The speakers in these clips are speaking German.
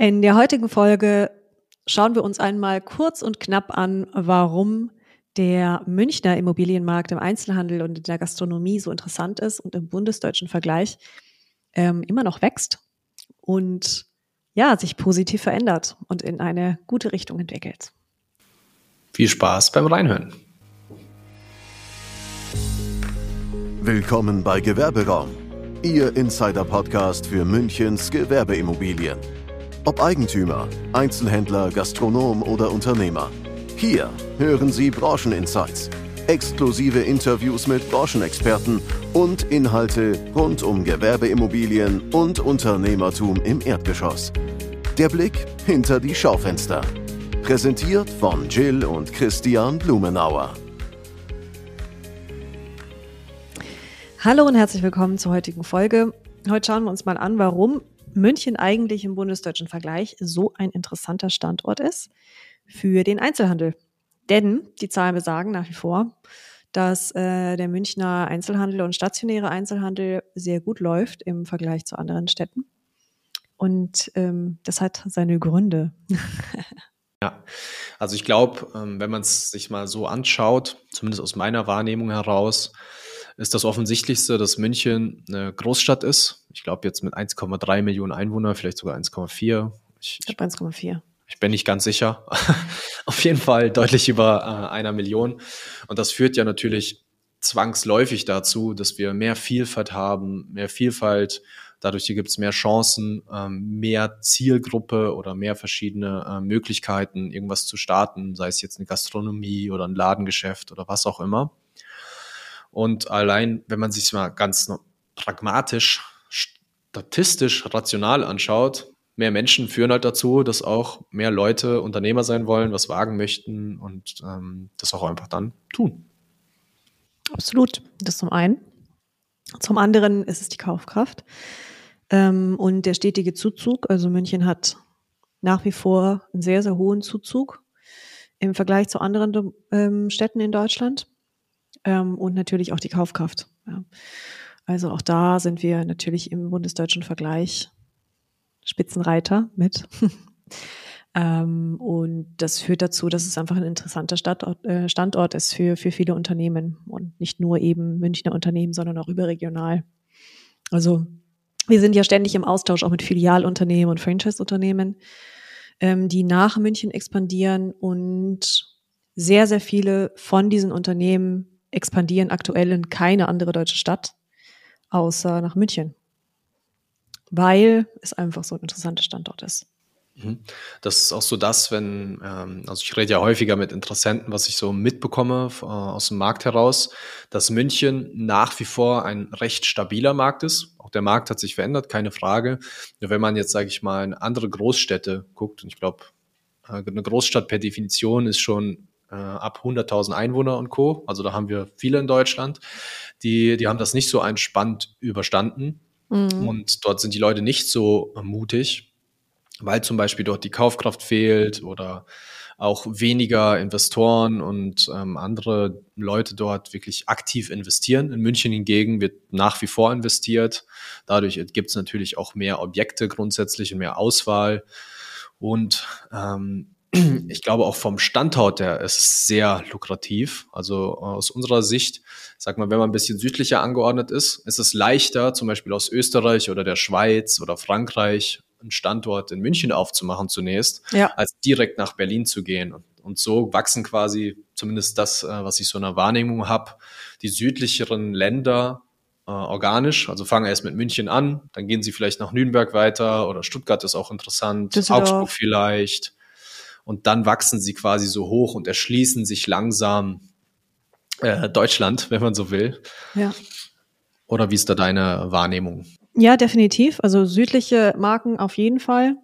In der heutigen Folge schauen wir uns einmal kurz und knapp an, warum der Münchner Immobilienmarkt im Einzelhandel und in der Gastronomie so interessant ist und im bundesdeutschen Vergleich ähm, immer noch wächst und ja, sich positiv verändert und in eine gute Richtung entwickelt. Viel Spaß beim Reinhören. Willkommen bei Gewerberaum, Ihr Insider-Podcast für Münchens Gewerbeimmobilien. Ob Eigentümer, Einzelhändler, Gastronom oder Unternehmer. Hier hören Sie Brancheninsights, exklusive Interviews mit Branchenexperten und Inhalte rund um Gewerbeimmobilien und Unternehmertum im Erdgeschoss. Der Blick hinter die Schaufenster. Präsentiert von Jill und Christian Blumenauer. Hallo und herzlich willkommen zur heutigen Folge. Heute schauen wir uns mal an, warum München eigentlich im bundesdeutschen Vergleich so ein interessanter Standort ist für den Einzelhandel. Denn die Zahlen besagen nach wie vor, dass äh, der Münchner Einzelhandel und stationäre Einzelhandel sehr gut läuft im Vergleich zu anderen Städten. Und ähm, das hat seine Gründe. ja, also ich glaube, ähm, wenn man es sich mal so anschaut, zumindest aus meiner Wahrnehmung heraus, ist das Offensichtlichste, dass München eine Großstadt ist. Ich glaube jetzt mit 1,3 Millionen Einwohnern, vielleicht sogar 1,4. Ich, ich glaube 1,4. Ich bin nicht ganz sicher. Auf jeden Fall deutlich über äh, einer Million. Und das führt ja natürlich zwangsläufig dazu, dass wir mehr Vielfalt haben, mehr Vielfalt. Dadurch gibt es mehr Chancen, ähm, mehr Zielgruppe oder mehr verschiedene äh, Möglichkeiten, irgendwas zu starten, sei es jetzt eine Gastronomie oder ein Ladengeschäft oder was auch immer. Und allein, wenn man sich mal ganz pragmatisch, statistisch, rational anschaut, mehr Menschen führen halt dazu, dass auch mehr Leute Unternehmer sein wollen, was wagen möchten und ähm, das auch einfach dann tun. Absolut. Das zum einen. Zum anderen ist es die Kaufkraft ähm, und der stetige Zuzug. Also München hat nach wie vor einen sehr, sehr hohen Zuzug im Vergleich zu anderen ähm, Städten in Deutschland ähm, und natürlich auch die Kaufkraft. Ja. Also auch da sind wir natürlich im bundesdeutschen Vergleich Spitzenreiter mit. ähm, und das führt dazu, dass es einfach ein interessanter Standort, äh, Standort ist für, für viele Unternehmen und nicht nur eben Münchner Unternehmen, sondern auch überregional. Also wir sind ja ständig im Austausch auch mit Filialunternehmen und Franchise-Unternehmen, ähm, die nach München expandieren und sehr, sehr viele von diesen Unternehmen expandieren aktuell in keine andere deutsche Stadt, außer nach München. Weil es einfach so ein interessanter Standort ist. Mhm. Das ist auch so das, wenn, ähm, also ich rede ja häufiger mit Interessenten, was ich so mitbekomme äh, aus dem Markt heraus, dass München nach wie vor ein recht stabiler Markt ist. Auch der Markt hat sich verändert, keine Frage. Nur wenn man jetzt, sage ich mal, in andere Großstädte guckt, und ich glaube, äh, eine Großstadt per Definition ist schon äh, ab 100.000 Einwohner und Co. Also da haben wir viele in Deutschland, die, die haben das nicht so entspannt überstanden. Mhm. Und dort sind die Leute nicht so mutig, weil zum Beispiel dort die Kaufkraft fehlt oder auch weniger Investoren und ähm, andere Leute dort wirklich aktiv investieren. In München hingegen wird nach wie vor investiert. Dadurch gibt es natürlich auch mehr Objekte grundsätzlich und mehr Auswahl. Und ähm, ich glaube auch vom Standort her ist es sehr lukrativ. Also äh, aus unserer Sicht, sag mal, wenn man ein bisschen südlicher angeordnet ist, ist es leichter, zum Beispiel aus Österreich oder der Schweiz oder Frankreich einen Standort in München aufzumachen zunächst, ja. als direkt nach Berlin zu gehen. Und so wachsen quasi, zumindest das, äh, was ich so in der Wahrnehmung habe, die südlicheren Länder äh, organisch. Also fangen erst mit München an, dann gehen sie vielleicht nach Nürnberg weiter oder Stuttgart ist auch interessant, Augsburg vielleicht und dann wachsen sie quasi so hoch und erschließen sich langsam äh, Deutschland, wenn man so will. Ja. Oder wie ist da deine Wahrnehmung? Ja, definitiv. Also südliche Marken auf jeden Fall.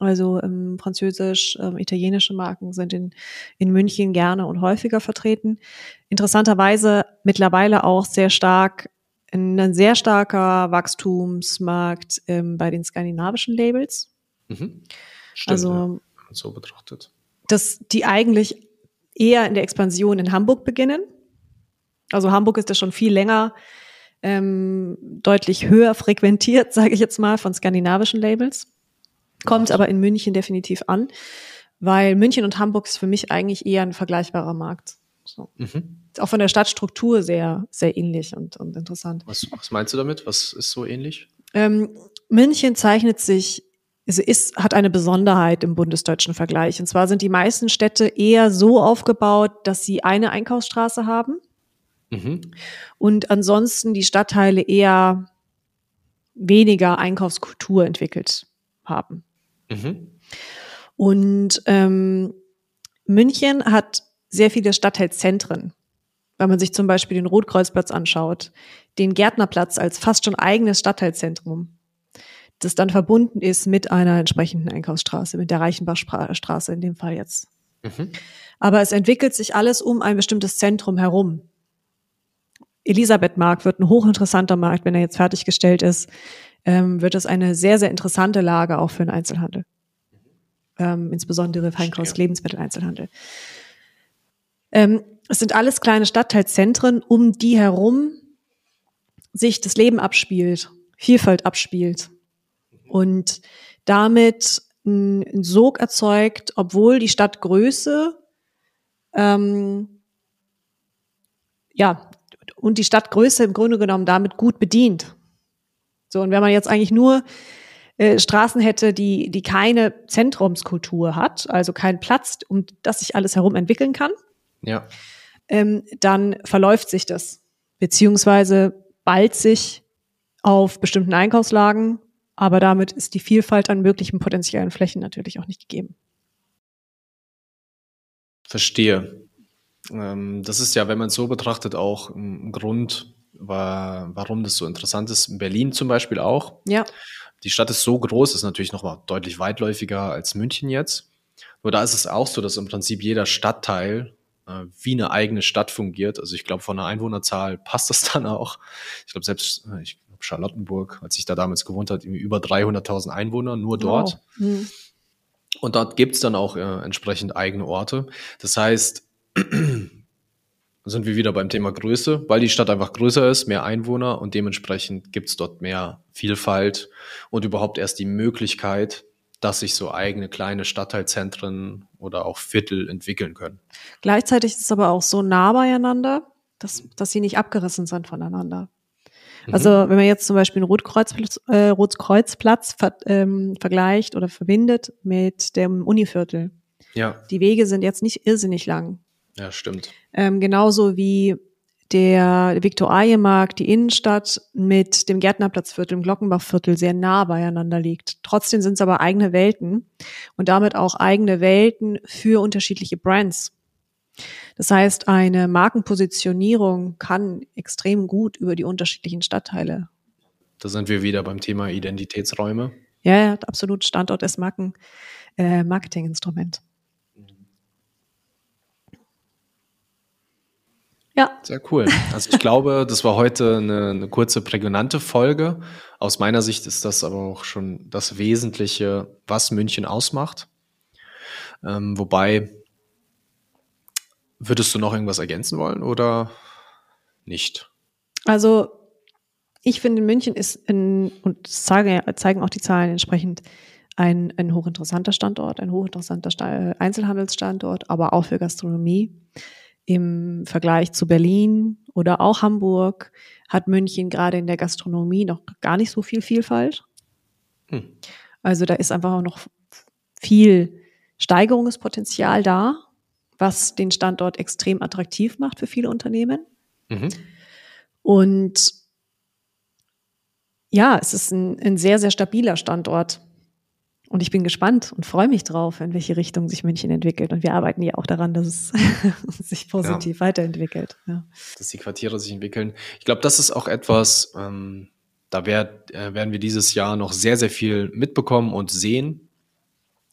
Also ähm, französisch, ähm, italienische Marken sind in, in München gerne und häufiger vertreten. Interessanterweise mittlerweile auch sehr stark, ein sehr starker Wachstumsmarkt ähm, bei den skandinavischen Labels. Mhm. Stimmt, also so betrachtet. Dass die eigentlich eher in der Expansion in Hamburg beginnen. Also Hamburg ist ja schon viel länger ähm, deutlich höher frequentiert, sage ich jetzt mal, von skandinavischen Labels. Kommt aber in München definitiv an, weil München und Hamburg ist für mich eigentlich eher ein vergleichbarer Markt. So. Mhm. Auch von der Stadtstruktur sehr, sehr ähnlich und, und interessant. Was, was meinst du damit? Was ist so ähnlich? Ähm, München zeichnet sich, also ist, hat eine Besonderheit im bundesdeutschen Vergleich. Und zwar sind die meisten Städte eher so aufgebaut, dass sie eine Einkaufsstraße haben. Mhm. Und ansonsten die Stadtteile eher weniger Einkaufskultur entwickelt haben. Mhm. Und ähm, München hat sehr viele Stadtteilzentren. Wenn man sich zum Beispiel den Rotkreuzplatz anschaut, den Gärtnerplatz als fast schon eigenes Stadtteilzentrum, das dann verbunden ist mit einer entsprechenden Einkaufsstraße, mit der Reichenbachstraße in dem Fall jetzt. Mhm. Aber es entwickelt sich alles um ein bestimmtes Zentrum herum. Elisabethmark wird ein hochinteressanter Markt, wenn er jetzt fertiggestellt ist, ähm, wird es eine sehr, sehr interessante Lage auch für den Einzelhandel. Ähm, insbesondere Feinkost, Lebensmitteleinzelhandel. Ähm, es sind alles kleine Stadtteilzentren, um die herum sich das Leben abspielt, Vielfalt abspielt und damit einen Sog erzeugt, obwohl die Stadtgröße ähm, ja und die Stadtgröße im Grunde genommen damit gut bedient. So und wenn man jetzt eigentlich nur äh, Straßen hätte, die die keine Zentrumskultur hat, also keinen Platz, um das sich alles herum entwickeln kann, ja. ähm, dann verläuft sich das beziehungsweise ballt sich auf bestimmten Einkaufslagen, aber damit ist die Vielfalt an möglichen potenziellen Flächen natürlich auch nicht gegeben. Verstehe. Ähm, das ist ja, wenn man es so betrachtet, auch ein Grund, warum das so interessant ist. In Berlin zum Beispiel auch. Ja. Die Stadt ist so groß, ist natürlich noch mal deutlich weitläufiger als München jetzt. Nur da ist es auch so, dass im Prinzip jeder Stadtteil äh, wie eine eigene Stadt fungiert. Also ich glaube, von der Einwohnerzahl passt das dann auch. Ich glaube, selbst äh, ich Charlottenburg, als ich da damals gewohnt habe, über 300.000 Einwohner, nur dort. Wow. Mhm. Und dort gibt's dann auch äh, entsprechend eigene Orte. Das heißt, sind wir wieder beim Thema Größe, weil die Stadt einfach größer ist, mehr Einwohner und dementsprechend gibt's dort mehr Vielfalt und überhaupt erst die Möglichkeit, dass sich so eigene kleine Stadtteilzentren oder auch Viertel entwickeln können. Gleichzeitig ist es aber auch so nah beieinander, dass, dass sie nicht abgerissen sind voneinander. Mhm. Also wenn man jetzt zum Beispiel einen Rotkreuzplatz, äh, Rotkreuzplatz ver, ähm, vergleicht oder verbindet mit dem Univiertel. Ja. Die Wege sind jetzt nicht irrsinnig lang. Ja, stimmt. Ähm, genauso wie der Viktualienmarkt, die Innenstadt mit dem Gärtnerplatzviertel, dem Glockenbachviertel sehr nah beieinander liegt. Trotzdem sind es aber eigene Welten und damit auch eigene Welten für unterschiedliche Brands. Das heißt, eine Markenpositionierung kann extrem gut über die unterschiedlichen Stadtteile. Da sind wir wieder beim Thema Identitätsräume. Ja, ja absolut. Standort ist Marken, äh, Marketinginstrument. Ja. Sehr cool. Also ich glaube, das war heute eine, eine, kurze, prägnante Folge. Aus meiner Sicht ist das aber auch schon das Wesentliche, was München ausmacht. Ähm, wobei, würdest du noch irgendwas ergänzen wollen oder nicht? Also ich finde, München ist, ein, und das zeigen auch die Zahlen entsprechend, ein, ein hochinteressanter Standort, ein hochinteressanter Einzelhandelsstandort, aber auch für Gastronomie im Vergleich zu Berlin oder auch Hamburg hat München gerade in der Gastronomie noch gar nicht so viel Vielfalt. Hm. Also da ist einfach auch noch viel Steigerungspotenzial da, was den Standort extrem attraktiv macht für viele Unternehmen. Mhm. Und ja, es ist ein, ein sehr, sehr stabiler Standort. Und ich bin gespannt und freue mich drauf, in welche Richtung sich München entwickelt. Und wir arbeiten ja auch daran, dass es sich positiv ja. weiterentwickelt. Ja. Dass die Quartiere sich entwickeln. Ich glaube, das ist auch etwas, ähm, da werd, äh, werden wir dieses Jahr noch sehr, sehr viel mitbekommen und sehen,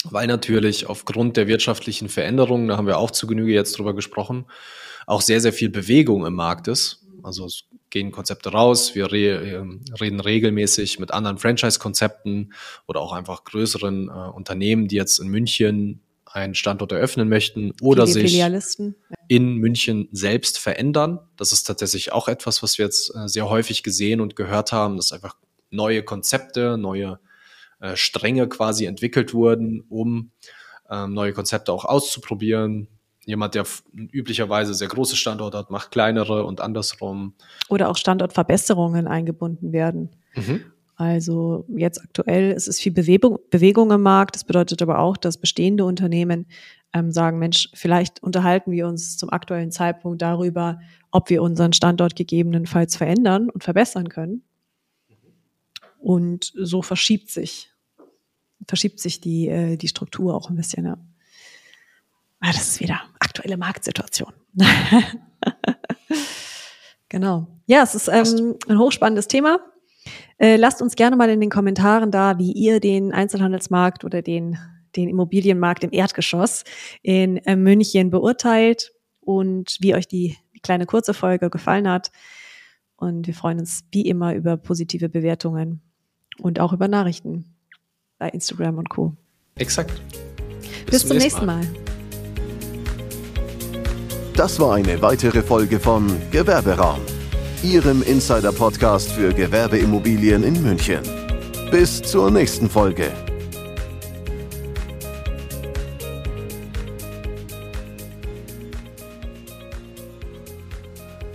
weil natürlich aufgrund der wirtschaftlichen Veränderungen, da haben wir auch zu Genüge jetzt drüber gesprochen, auch sehr, sehr viel Bewegung im Markt ist. Also es gehen Konzepte raus, wir re ähm, reden regelmäßig mit anderen Franchise-Konzepten oder auch einfach größeren äh, Unternehmen, die jetzt in München einen Standort eröffnen möchten oder sich in München selbst verändern. Das ist tatsächlich auch etwas, was wir jetzt äh, sehr häufig gesehen und gehört haben, dass einfach neue Konzepte, neue äh, Stränge quasi entwickelt wurden, um ähm, neue Konzepte auch auszuprobieren. Jemand, der üblicherweise sehr große Standorte hat, macht kleinere und andersrum. Oder auch Standortverbesserungen eingebunden werden. Mhm. Also jetzt aktuell ist es viel Bewegung, Bewegung im Markt. Das bedeutet aber auch, dass bestehende Unternehmen ähm, sagen, Mensch, vielleicht unterhalten wir uns zum aktuellen Zeitpunkt darüber, ob wir unseren Standort gegebenenfalls verändern und verbessern können. Und so verschiebt sich, verschiebt sich die, äh, die Struktur auch ein bisschen. Ja. Ah, das ist wieder aktuelle Marktsituation. genau. Ja, es ist ähm, ein hochspannendes Thema. Äh, lasst uns gerne mal in den Kommentaren da, wie ihr den Einzelhandelsmarkt oder den, den Immobilienmarkt im Erdgeschoss in äh, München beurteilt und wie euch die, die kleine kurze Folge gefallen hat. Und wir freuen uns wie immer über positive Bewertungen und auch über Nachrichten bei Instagram und Co. Exakt. Bis, Bis zum nächsten Mal. Mal. Das war eine weitere Folge von Gewerberaum, Ihrem Insider-Podcast für Gewerbeimmobilien in München. Bis zur nächsten Folge.